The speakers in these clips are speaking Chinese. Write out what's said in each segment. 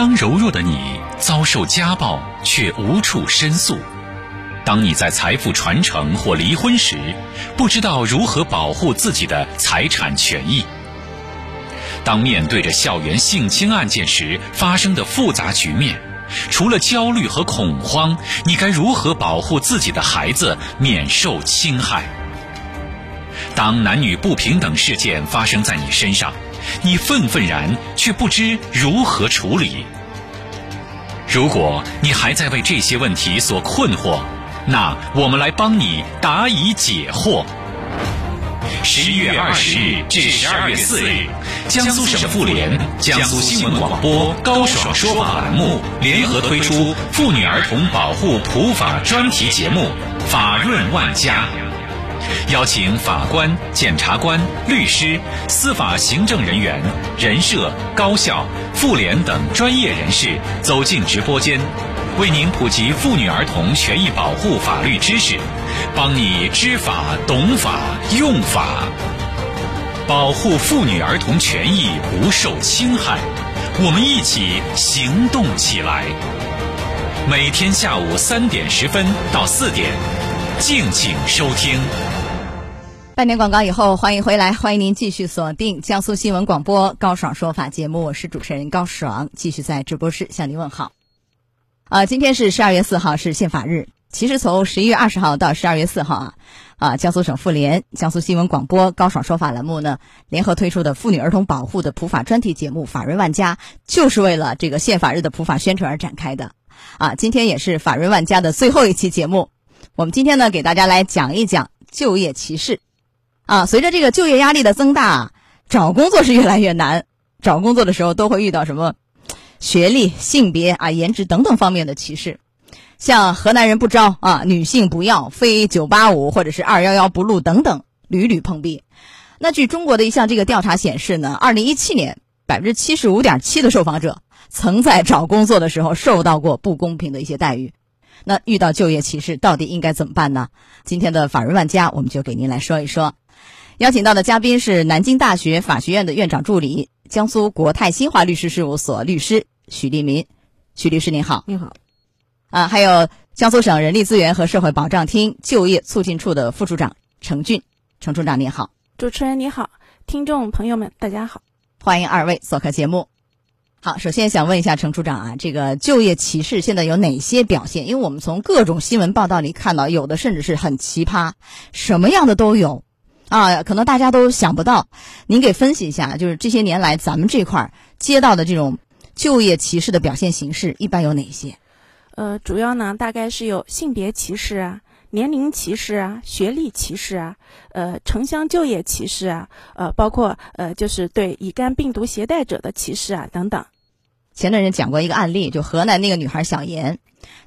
当柔弱的你遭受家暴却无处申诉，当你在财富传承或离婚时，不知道如何保护自己的财产权益，当面对着校园性侵案件时发生的复杂局面，除了焦虑和恐慌，你该如何保护自己的孩子免受侵害？当男女不平等事件发生在你身上，你愤愤然却不知如何处理。如果你还在为这些问题所困惑，那我们来帮你答疑解惑。十一月二十日至十二月四日，江苏省妇联、江苏新闻广播高爽说法栏目联合推出妇女儿童保护普法专题节目《法润万家》。邀请法官、检察官、律师、司法行政人员、人社、高校、妇联等专业人士走进直播间，为您普及妇女儿童权益保护法律知识，帮你知法、懂法、用法，保护妇女儿童权益不受侵害。我们一起行动起来。每天下午三点十分到四点，敬请收听。半年广告以后，欢迎回来，欢迎您继续锁定江苏新闻广播高爽说法节目，我是主持人高爽，继续在直播室向您问好。啊，今天是十二月四号，是宪法日。其实从十一月二十号到十二月四号啊，啊，江苏省妇联、江苏新闻广播高爽说法栏目呢，联合推出的妇女儿童保护的普法专题节目《法润万家》，就是为了这个宪法日的普法宣传而展开的。啊，今天也是《法润万家》的最后一期节目，我们今天呢，给大家来讲一讲就业歧视。啊，随着这个就业压力的增大，找工作是越来越难。找工作的时候都会遇到什么学历、性别啊、颜值等等方面的歧视，像河南人不招啊，女性不要，非九八五或者是二幺幺不录等等，屡屡碰壁。那据中国的一项这个调查显示呢，二零一七年百分之七十五点七的受访者曾在找工作的时候受到过不公平的一些待遇。那遇到就业歧视，到底应该怎么办呢？今天的法人万家，我们就给您来说一说。邀请到的嘉宾是南京大学法学院的院长助理、江苏国泰新华律师事务所律师许立民。许律师您好，您好。啊，还有江苏省人力资源和社会保障厅就业促进处的副处长程俊，程处长您好。主持人你好，听众朋友们大家好，欢迎二位做客节目。好，首先想问一下程处长啊，这个就业歧视现在有哪些表现？因为我们从各种新闻报道里看到，有的甚至是很奇葩，什么样的都有。啊，可能大家都想不到，您给分析一下，就是这些年来咱们这块儿接到的这种就业歧视的表现形式，一般有哪些？呃，主要呢，大概是有性别歧视啊、年龄歧视啊、学历歧视啊、呃城乡就业歧视啊，呃，包括呃就是对乙肝病毒携带者的歧视啊等等。前段时间讲过一个案例，就河南那个女孩小严，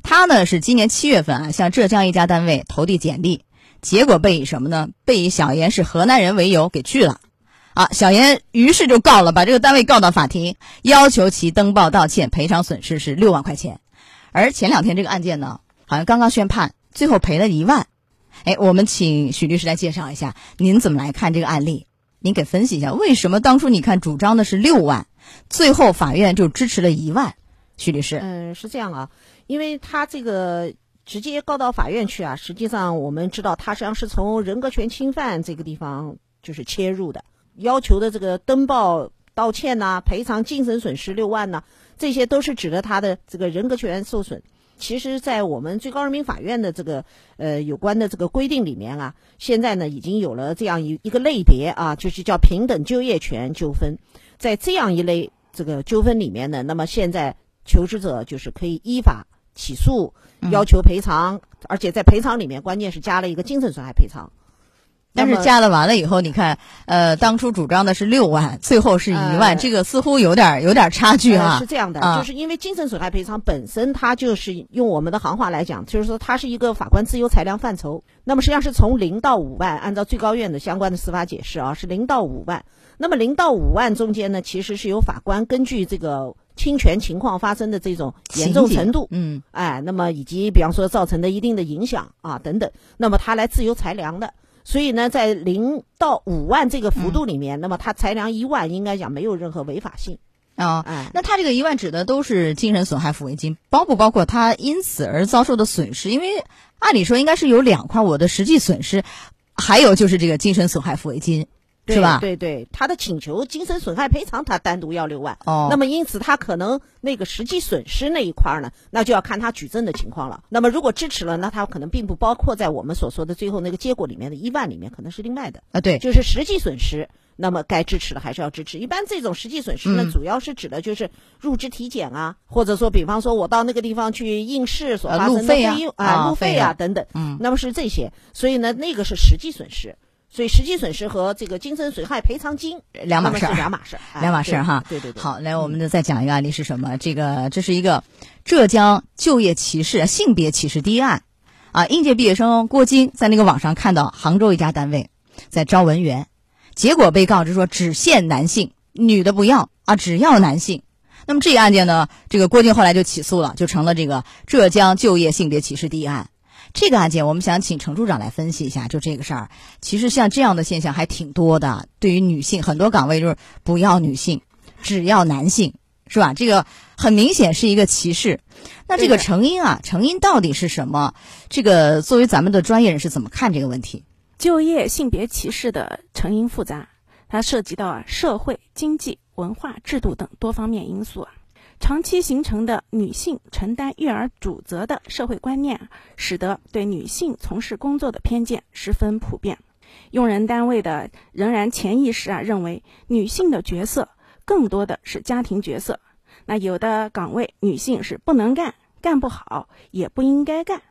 她呢是今年七月份啊向浙江一家单位投递简历。结果被以什么呢？被以小严是河南人为由给拒了，啊，小严于是就告了，把这个单位告到法庭，要求其登报道歉，赔偿损失是六万块钱。而前两天这个案件呢，好像刚刚宣判，最后赔了一万。哎，我们请许律师来介绍一下，您怎么来看这个案例？您给分析一下，为什么当初你看主张的是六万，最后法院就支持了一万？许律师，嗯，是这样啊，因为他这个。直接告到法院去啊！实际上我们知道，他实际上是从人格权侵犯这个地方就是切入的，要求的这个登报道歉呐，赔偿精神损失六万呐，这些都是指的他的这个人格权受损。其实，在我们最高人民法院的这个呃有关的这个规定里面啊，现在呢已经有了这样一一个类别啊，就是叫平等就业权纠纷。在这样一类这个纠纷里面呢，那么现在求职者就是可以依法起诉。要求赔偿，而且在赔偿里面，关键是加了一个精神损害赔偿。但是加了完了以后，你看，呃，当初主张的是六万，最后是一万，这个似乎有点有点差距啊。是这样的，就是因为精神损害赔偿本身，它就是用我们的行话来讲，就是说它是一个法官自由裁量范畴。那么实际上是从零到五万，按照最高院的相关的司法解释啊，是零到五万。那么零到五万中间呢，其实是由法官根据这个。侵权情况发生的这种严重程度，嗯，哎，那么以及比方说造成的一定的影响啊等等，那么他来自由裁量的。所以呢，在零到五万这个幅度里面，那么他裁量一万，应该讲没有任何违法性。啊。哎，那他这个一万指的都是精神损害抚慰金，包不包括他因此而遭受的损失？因为按理说应该是有两块，我的实际损失，还有就是这个精神损害抚慰金，对是吧？对对，他的请求精神损害赔偿，他单独要六万。哦，那么因此他可能那个实际损失那一块儿呢，那就要看他举证的情况了。那么如果支持了，那他可能并不包括在我们所说的最后那个结果里面的一万里面，可能是另外的，啊，对，就是实际损失。那么该支持的还是要支持。一般这种实际损失呢，嗯主要是指的就是入职体检啊，或者说比方说我到那个地方去应试所呃发生的路费用啊路费啊等等。嗯，那么是这些，所以呢，那个是实际损失。所以实际损失和这个精神损害赔偿金两码事。两码事 两码事儿哈对对对。好，来，我们再讲一个案例是什么？这个这是一个浙江就业歧视、性别歧视第一案啊。应届毕业生郭晶在那个网上看到杭州一家单位在招文员，结果被告知说只限男性，女的不要啊，只要男性。那么这个案件呢，这个郭晶后来就起诉了，就成了这个浙江就业性别歧视第一案。这个案件，我们想请程处长来分析一下，就这个事儿。其实像这样的现象还挺多的，对于女性，很多岗位就是不要女性，只要男性，是吧？这个很明显是一个歧视。那这个成因啊，成因到底是什么？这个作为咱们的专业人士怎么看这个问题？就业性别歧视的成因复杂，它涉及到啊社会、经济、文化、制度等多方面因素啊。长期形成的女性承担育儿主责的社会观念，使得对女性从事工作的偏见十分普遍。用人单位的仍然潜意识啊认为女性的角色更多的是家庭角色，那有的岗位女性是不能干、干不好，也不应该干，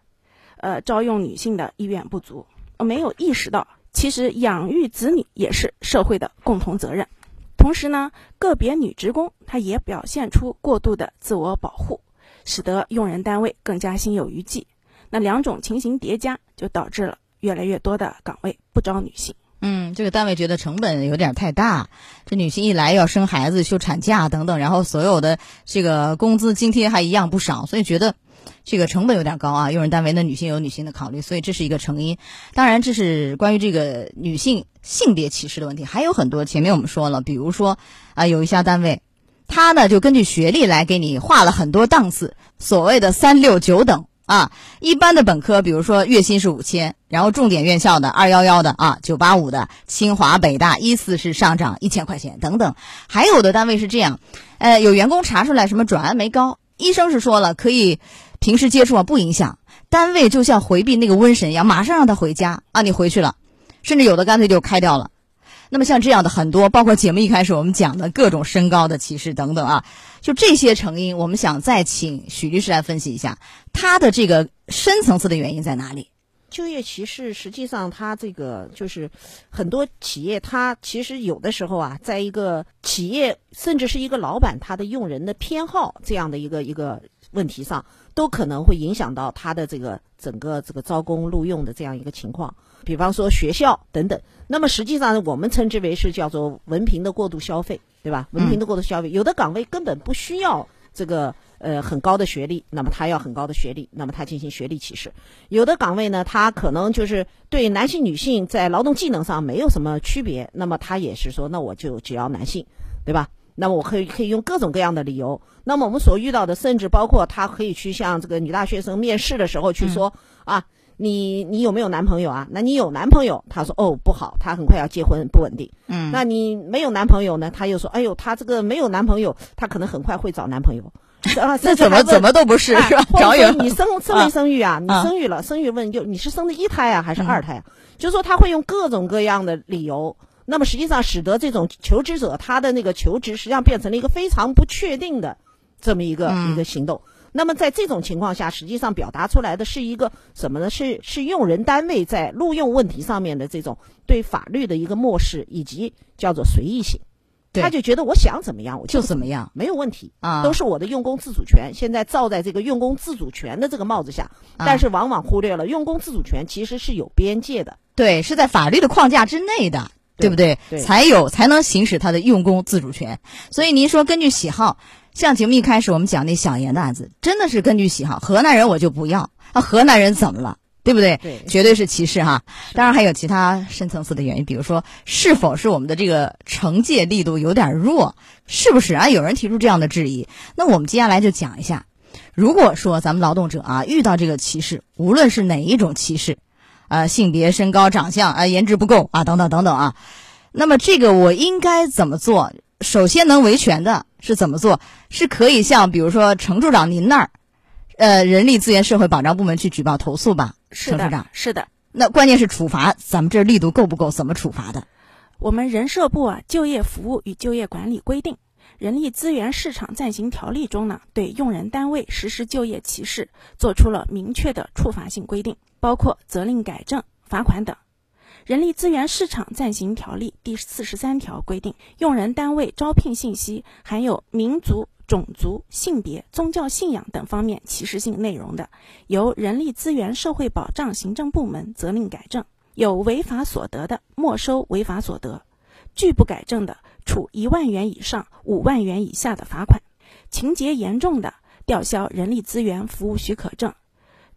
呃，招用女性的意愿不足。没有意识到，其实养育子女也是社会的共同责任。同时呢，个别女职工她也表现出过度的自我保护，使得用人单位更加心有余悸。那两种情形叠加，就导致了越来越多的岗位不招女性。嗯，这个单位觉得成本有点太大，这女性一来要生孩子、休产假等等，然后所有的这个工资津贴还一样不少，所以觉得这个成本有点高啊。用人单位那女性有女性的考虑，所以这是一个成因。当然，这是关于这个女性性别歧视的问题，还有很多。前面我们说了，比如说啊、有一家单位，他呢就根据学历来给你划了很多档次，所谓的三六九等。啊，一般的本科，比如说月薪是五千，然后重点院校的二幺幺的啊，九八五的，清华北大依次是上涨一千块钱等等。还有的单位是这样，呃，有员工查出来什么转氨酶高，医生是说了可以平时接触啊不影响，单位就像回避那个瘟神一样，马上让他回家啊，你回去了，甚至有的干脆就开掉了。那么像这样的很多，包括节目一开始我们讲的各种身高的歧视等等啊，就这些成因，我们想再请许律师来分析一下，他的这个深层次的原因在哪里？就业歧视实际上，它这个就是很多企业，它其实有的时候啊，在一个企业甚至是一个老板他的用人的偏好这样的一个一个问题上，都可能会影响到他的这个整个这个招工录用的这样一个情况。比方说学校等等，那么实际上我们称之为是叫做文凭的过度消费，对吧？文凭的过度消费，有的岗位根本不需要这个呃很高的学历，那么他要很高的学历，那么他进行学历歧视。有的岗位呢，他可能就是对男性、女性在劳动技能上没有什么区别，那么他也是说，那我就只要男性，对吧？那么我可以可以用各种各样的理由。那么我们所遇到的，甚至包括他可以去向这个女大学生面试的时候去说、啊，你你有没有男朋友啊？那你有男朋友？他说哦不好，他很快要结婚，不稳定。嗯那你没有男朋友呢？他又说，哎呦，他这个没有男朋友，他可能很快会找男朋友。啊，那怎么怎么都不是找有说你生生没生育啊？你啊生育了，生育问就你是生的一胎啊，还是二胎啊？就是说他会用各种各样的理由，那么实际上使得这种求职者他的那个求职实际上变成了一个非常不确定的这么一个、嗯一个行动。那么在这种情况下，实际上表达出来的是一个什么呢？是是用人单位在录用问题上面的这种对法律的一个漠视，以及叫做随意性。他就觉得我想怎么样我就怎怎么样没有问题啊都是我的用工自主权。现在罩在这个用工自主权的这个帽子下，啊但是往往忽略了用工自主权其实是有边界的。对，是在法律的框架之内的，对对不对？对才有才能行使他的用工自主权。所以您说根据喜好，像节目一开始我们讲那小严的案子，真的是根据喜好，河南人我就不要啊，河南人怎么了？对不对？对绝对是歧视哈。当然还有其他深层次的原因，比如说是否是我们的这个惩戒力度有点弱，是不是啊？有人提出这样的质疑。那我们接下来就讲一下，如果说咱们劳动者啊遇到这个歧视，无论是哪一种歧视，啊，性别、身高、长相啊、颜值不够啊，等等等等啊，那么这个我应该怎么做？首先能维权的是怎么做？是可以向比如说程处长您那儿，呃，人力资源社会保障部门去举报投诉吧？是的长，，是的。那关键是处罚，咱们这力度够不够？怎么处罚的？我们人社部啊就业服务与就业管理规定，人力资源市场暂行条例中呢，对用人单位实施就业歧视做出了明确的处罚性规定，包括责令改正、罚款等。人力资源市场暂行条例第四十三条规定，用人单位招聘信息含有民族、种族、性别、宗教信仰等方面歧视性内容的，由人力资源社会保障行政部门责令改正；有违法所得的，没收违法所得；拒不改正的，处一万元以上五万元以下的罚款；情节严重的，吊销人力资源服务许可证；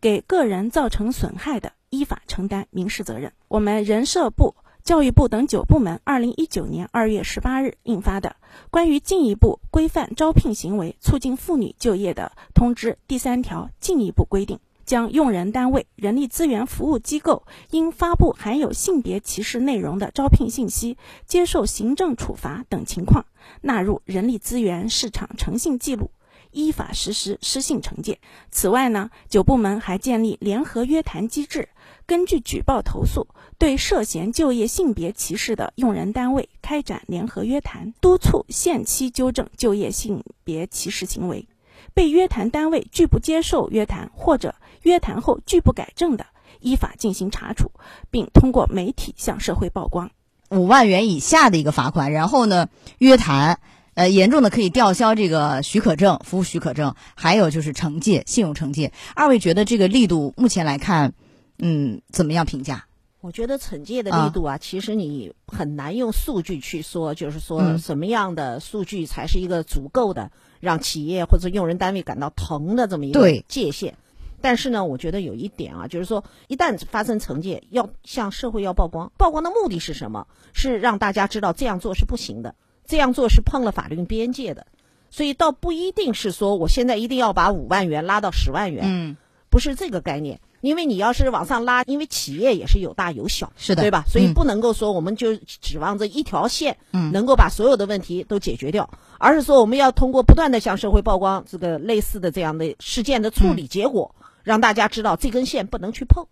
给个人造成损害的，依法承担民事责任。我们人社部、教育部等九部门二零一九年二月十八日印发的《关于进一步规范招聘行为，促进妇女就业的通知》第三条进一步规定，将用人单位、人力资源服务机构因发布含有性别歧视内容的招聘信息，接受行政处罚等情况纳入人力资源市场诚信记录。依法实施失信惩戒。此外呢，九部门还建立联合约谈机制，根据举报投诉，对涉嫌就业性别歧视的用人单位开展联合约谈，督促限期纠正就业性别歧视行为。被约谈单位拒不接受约谈或者约谈后拒不改正的，依法进行查处，并通过媒体向社会曝光。五万元以下的一个罚款，然后呢约谈，呃，严重的可以吊销这个许可证、服务许可证，还有就是惩戒、信用惩戒。二位觉得这个力度目前来看，嗯，怎么样评价？我觉得惩戒的力度啊，其实你很难用数据去说，就是说嗯什么样的数据才是一个足够的让企业或者用人单位感到疼的这么一个界限。但是呢，我觉得有一点啊，就是说，一旦发生惩戒，要向社会要曝光。曝光的目的是什么？是让大家知道这样做是不行的，这样做是碰了法律边界的。所以倒不一定是说我现在一定要把五万元拉到十万元，嗯，不是这个概念。因为你要是往上拉，因为企业也是有大有小，是的对吧？所以嗯不能够说我们就指望着一条线，嗯能够把所有的问题都解决掉，而是说我们要通过不断的向社会曝光这个类似的这样的事件的处理结果，让大家知道这根线不能去碰。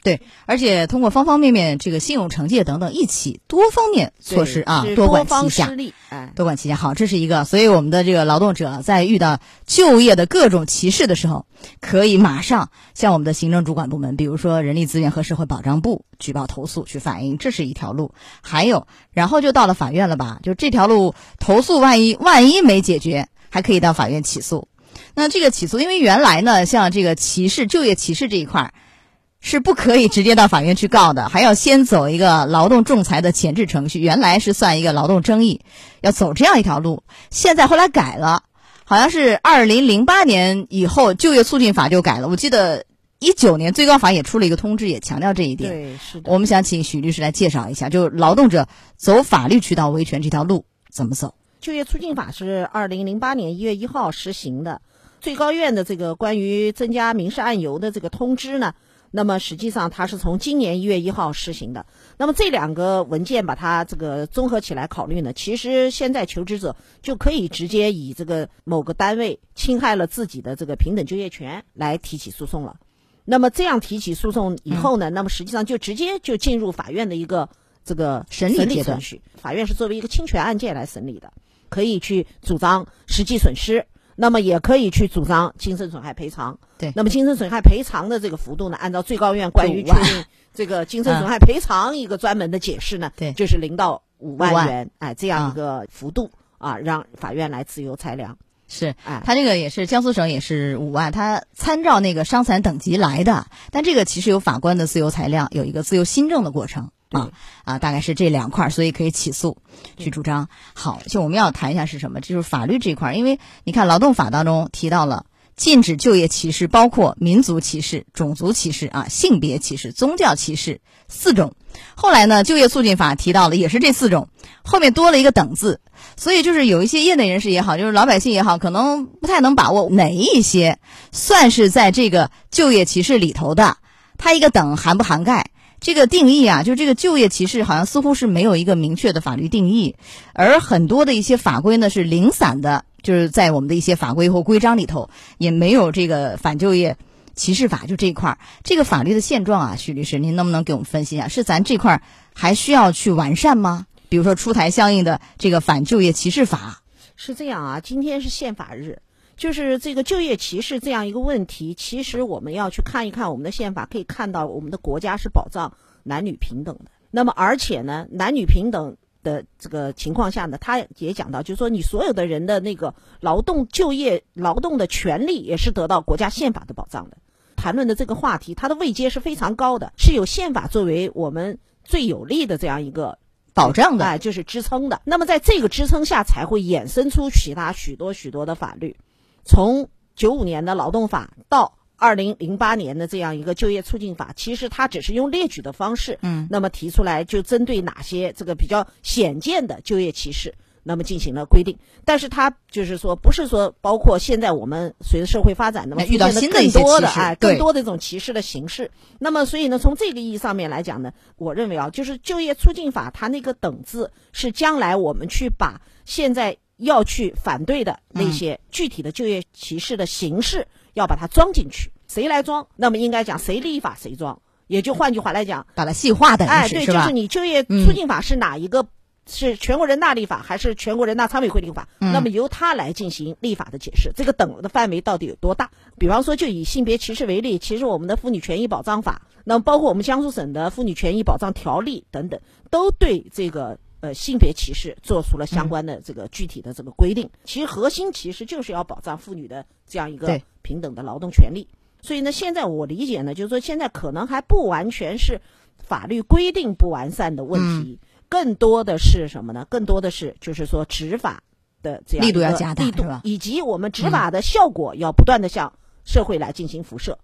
对，而且通过方方面面这个信用惩戒等等一起多方面措施啊，多管方齐下多管齐下，好，这是一个。所以我们的这个劳动者在遇到就业的各种歧视的时候，可以马上向我们的行政主管部门，比如说人力资源和社会保障部举报投诉去反映，这是一条路。还有，然后就到了法院了吧？就这条路投诉，万一万一没解决，还可以到法院起诉。那这个起诉，因为原来呢，像这个歧视、就业歧视这一块儿。是不可以直接到法院去告的，还要先走一个劳动仲裁的前置程序。原来是算一个劳动争议，要走这样一条路。现在后来改了，好像是二零零八年以后就业促进法就改了。我记得一九年最高法也出了一个通知，也强调这一点。对，是的。我们想请许律师来介绍一下，就劳动者走法律渠道维权这条路怎么走？就业促进法是二零零八年一月一号实行的，最高院的这个关于增加民事案由的这个通知呢，那么实际上它是从今年一月一号实行的。那么这两个文件把它这个综合起来考虑呢，其实现在求职者就可以直接以这个某个单位侵害了自己的这个平等就业权来提起诉讼了。那么这样提起诉讼以后呢，那么实际上就直接就进入法院的一个这个审理程序。法院是作为一个侵权案件来审理的，可以去主张实际损失，那么也可以去主张精神损害赔偿。对。那么精神损害赔偿的这个幅度呢，按照最高院关于 确定这个精神损害赔偿一个专门的解释呢，对。就是零到五五万。万元，哎，这样啊一个幅度啊，让法院来自由裁量。是。哎，他这个也是江苏省也是五万，他参照那个伤残等级来的，但这个其实有法官的自由裁量，有一个自由新政的过程啊啊，大概是这两块儿，所以可以起诉去主张。好，就我们要谈一下是什么，就是法律这一块儿，因为你看劳动法当中提到了禁止就业歧视，包括民族歧视、种族歧视啊、性别歧视、宗教歧视四种。后来呢，就业促进法提到了也是这四种，后面多了一个等字。所以就是有一些业内人士也好，就是老百姓也好，可能不太能把握哪一些算是在这个就业歧视里头的，它一个等涵不涵盖？这个定义啊，就这个就业歧视好像似乎是没有一个明确的法律定义，而很多的一些法规呢是零散的，就是在我们的一些法规或规章里头也没有这个反就业歧视法就这一块儿。这个法律的现状啊，徐律师，您能不能给我们分析一下？是咱这块儿还需要去完善吗？比如说出台相应的这个反就业歧视法？是这样啊，今天是宪法日。就是这个就业歧视这样一个问题，其实我们要去看一看我们的宪法，可以看到我们的国家是保障男女平等的。那么，而且呢，男女平等的这个情况下呢，他也讲到，就是说你所有的人的那个劳动就业劳动的权利也是得到国家宪法的保障的。谈论的这个话题，它的位阶是非常高的，是有宪法作为我们最有力的这样一个保障的，哎，就是支撑的。那么，在这个支撑下，才会衍生出其他许多许多的法律。从九五年的劳动法到二零零八年的这样一个就业促进法，其实它只是用列举的方式，嗯，那么提出来就针对哪些这个比较显见的就业歧视，那么进行了规定。但是它就是说，不是说包括现在我们随着社会发展，那么遇到新的更多的哎，更多的这种歧视的形式。那么所以呢，从这个意义上面来讲呢，我认为啊，就是就业促进法它那个等字是将来我们去把现在。要去反对的那些具体的就业歧视的形式，要把它装进去。谁来装？那么应该讲谁立法谁装。也就换句话来讲，把它细化的，哎，对，就是你就业促进法是哪一个？是全国人大立法还是全国人大常委会立法？那么由他来进行立法的解释。这个等的范围到底有多大？比方说，就以性别歧视为例，其实我们的妇女权益保障法，那么包括我们江苏省的妇女权益保障条例等等，都对这个。呃，性别歧视做出了相关的这个具体的这个规定。其实核心其实就是要保障妇女的这样一个平等的劳动权利。所以呢，现在我理解呢，就是说现在可能还不完全是法律规定不完善的问题，更多的是什么呢？更多的是就是说执法的这样力度要加大，力度以及我们执法的效果要不断的向社会来进行辐射。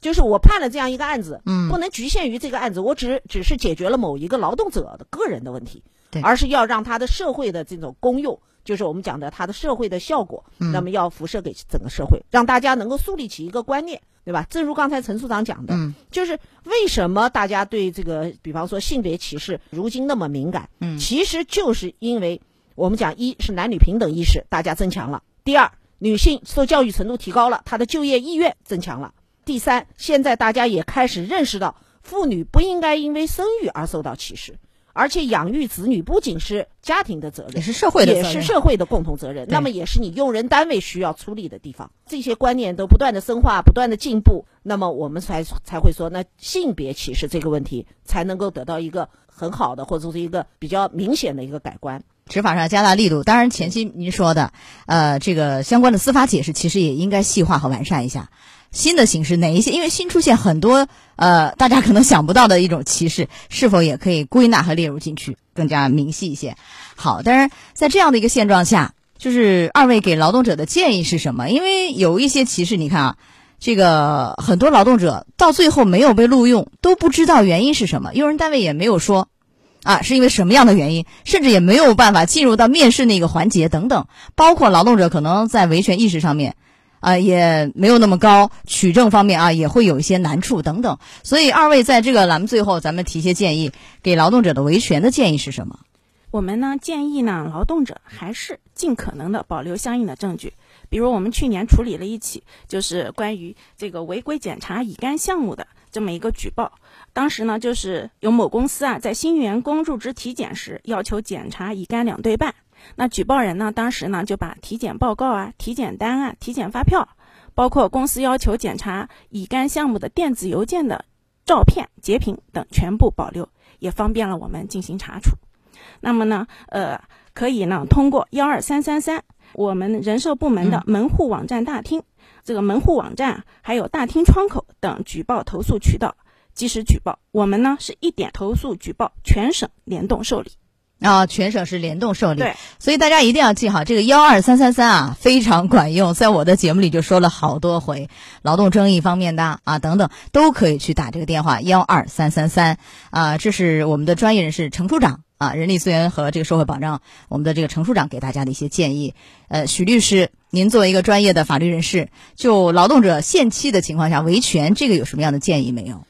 就是我判了这样一个案子，嗯，不能局限于这个案子，我只只是解决了某一个劳动者的个人的问题。对，而是要让它的社会的这种功用，就是我们讲的它的社会的效果，那么要辐射给整个社会，让大家能够树立起一个观念，对吧？正如刚才陈处长讲的，就是为什么大家对这个，比方说性别歧视，如今那么敏感？嗯，其实就是因为我们讲，一是男女平等意识大家增强了；第二，女性受教育程度提高了，她的就业意愿增强了；第三，现在大家也开始认识到，妇女不应该因为生育而受到歧视。而且养育子女不仅是家庭的责任，也是社会的，也是社会的共同责任。那么也是你用人单位需要出力的地方。这些观念都不断的深化，不断的进步，那么我们才才会说，那性别歧视这个问题才能够得到一个很好的，或者说是一个比较明显的一个改观。执法上加大力度，当然前期您说的，呃，这个相关的司法解释其实也应该细化和完善一下。新的形式哪一些？因为新出现很多呃，大家可能想不到的一种歧视，是否也可以归纳和列入进去，更加明细一些？好，但是在这样的一个现状下，就是二位给劳动者的建议是什么？因为有一些歧视，你看啊，这个很多劳动者到最后没有被录用，都不知道原因是什么，用人单位也没有说啊，是因为什么样的原因，甚至也没有办法进入到面试那个环节等等，包括劳动者可能在维权意识上面。啊，也没有那么高，取证方面啊也会有一些难处等等。所以二位在这个栏目最后，咱们提些建议，给劳动者的维权的建议是什么？我们呢建议呢，劳动者还是尽可能的保留相应的证据。比如我们去年处理了一起，就是关于这个违规检查乙肝项目的这么一个举报。当时呢，就是有某公司啊，在新员工入职体检时，要求检查乙肝两对半。那举报人呢？当时呢就把体检报告啊、体检单啊、体检发票，包括公司要求检查乙肝项目的电子邮件的照片截屏等全部保留，也方便了我们进行查处。那么呢，呃，可以呢通过幺二三三三我们人社部门的门户网站大厅，这个门户网站还有大厅窗口等举报投诉渠道及时举报。我们呢是一点投诉举报全省联动受理。啊，全省是联动受理，对，所以大家一定要记好这个幺二三三三啊，非常管用。在我的节目里就说了好多回，劳动争议方面的啊等等，都可以去打这个电话幺二三三三啊。这是我们的专业人士程处长啊，人力资源和这个社会保障我们的这个程处长给大家的一些建议。呃，许律师，您作为一个专业的法律人士，就劳动者限期的情况下维权，这个有什么样的建议没有？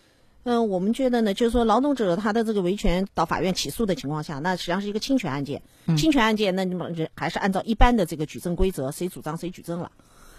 嗯，我们觉得呢，就是说劳动者他的这个维权到法院起诉的情况下，那实际上是一个侵权案件。侵权案件，那你们人还是按照一般的这个举证规则，谁主张谁举证了。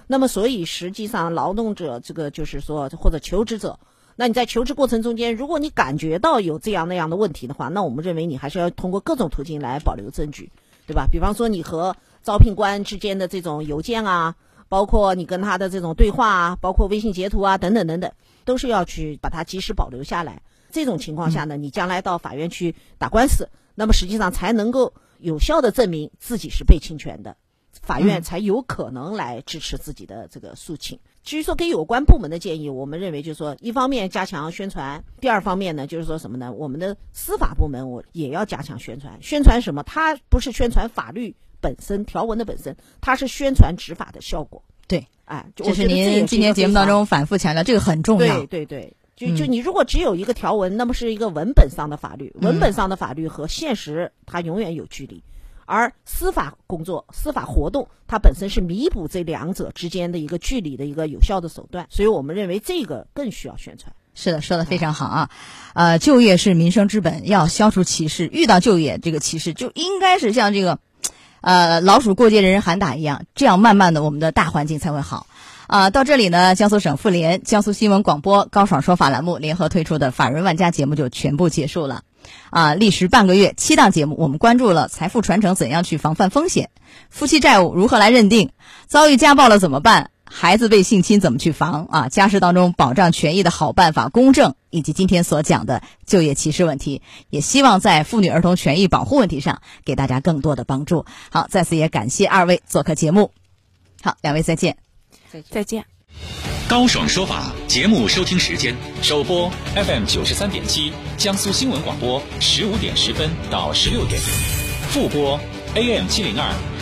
那么，所以实际上劳动者这个就是说，或者求职者，那你在求职过程中间，如果你感觉到有这样那样的问题的话，那我们认为你还是要通过各种途径来保留证据，对吧？比方说你和招聘官之间的这种邮件啊，包括你跟他的这种对话啊，包括微信截图啊，等等等等。都是要去把它及时保留下来。这种情况下呢，你将来到法院去打官司，那么实际上才能够有效的证明自己是被侵权的，法院才有可能来支持自己的这个诉请。至于说给有关部门的建议，我们认为就是说，一方面加强宣传，第二方面呢，就是说什么呢？我们的司法部门我也要加强宣传。宣传什么？它不是宣传法律本身条文的本身，它是宣传执法的效果。对，哎，这是您今天节目当中反复强调，这个很重要。对对对，就就你如果只有一个条文，那么是一个文本上的法律，文本上的法律和现实它永远有距离，而司法工作、司法活动它本身是弥补这两者之间的一个距离的一个有效的手段，所以我们认为这个更需要宣传。是的，说的非常好啊，呃，就业是民生之本，要消除歧视，遇到就业这个歧视就应该是像这个。呃，老鼠过街，人人喊打一样，这样慢慢的，我们的大环境才会好。啊，到这里呢，江苏省妇联、江苏新闻广播高爽说法栏目联合推出的《法人万家》节目就全部结束了。啊，历时半个月，七档节目，我们关注了财富传承怎样去防范风险，夫妻债务如何来认定，遭遇家暴了怎么办。孩子被性侵怎么去防啊？家事当中保障权益的好办法、公正，以及今天所讲的就业歧视问题，也希望在妇女儿童权益保护问题上给大家更多的帮助。好，再次也感谢二位做客节目。好，两位再见，再见。再见。高爽说法节目收听时间：首播 FM 九十三点七，江苏新闻广播十五点十分到十六点；复播 AM 七零二。